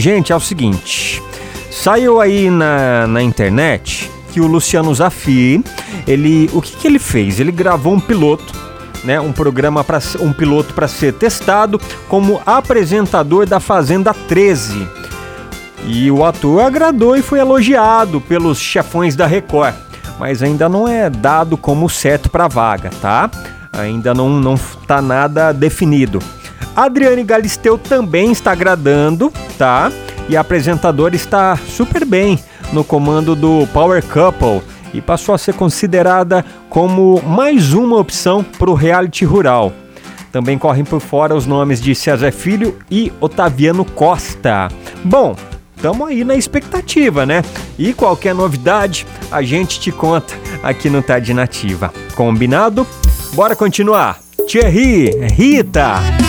gente, é o seguinte. Saiu aí na, na internet que o Luciano Zafi, ele, o que, que ele fez? Ele gravou um piloto, né, um programa para um piloto para ser testado como apresentador da Fazenda 13. E o ator agradou e foi elogiado pelos chefões da Record, mas ainda não é dado como certo para a vaga, tá? Ainda não não tá nada definido. Adriane Galisteu também está agradando, tá? E a apresentadora está super bem no comando do Power Couple e passou a ser considerada como mais uma opção para o reality rural. Também correm por fora os nomes de César Filho e Otaviano Costa. Bom, estamos aí na expectativa, né? E qualquer novidade a gente te conta aqui no Tarde Nativa. Combinado? Bora continuar. Thierry, Rita.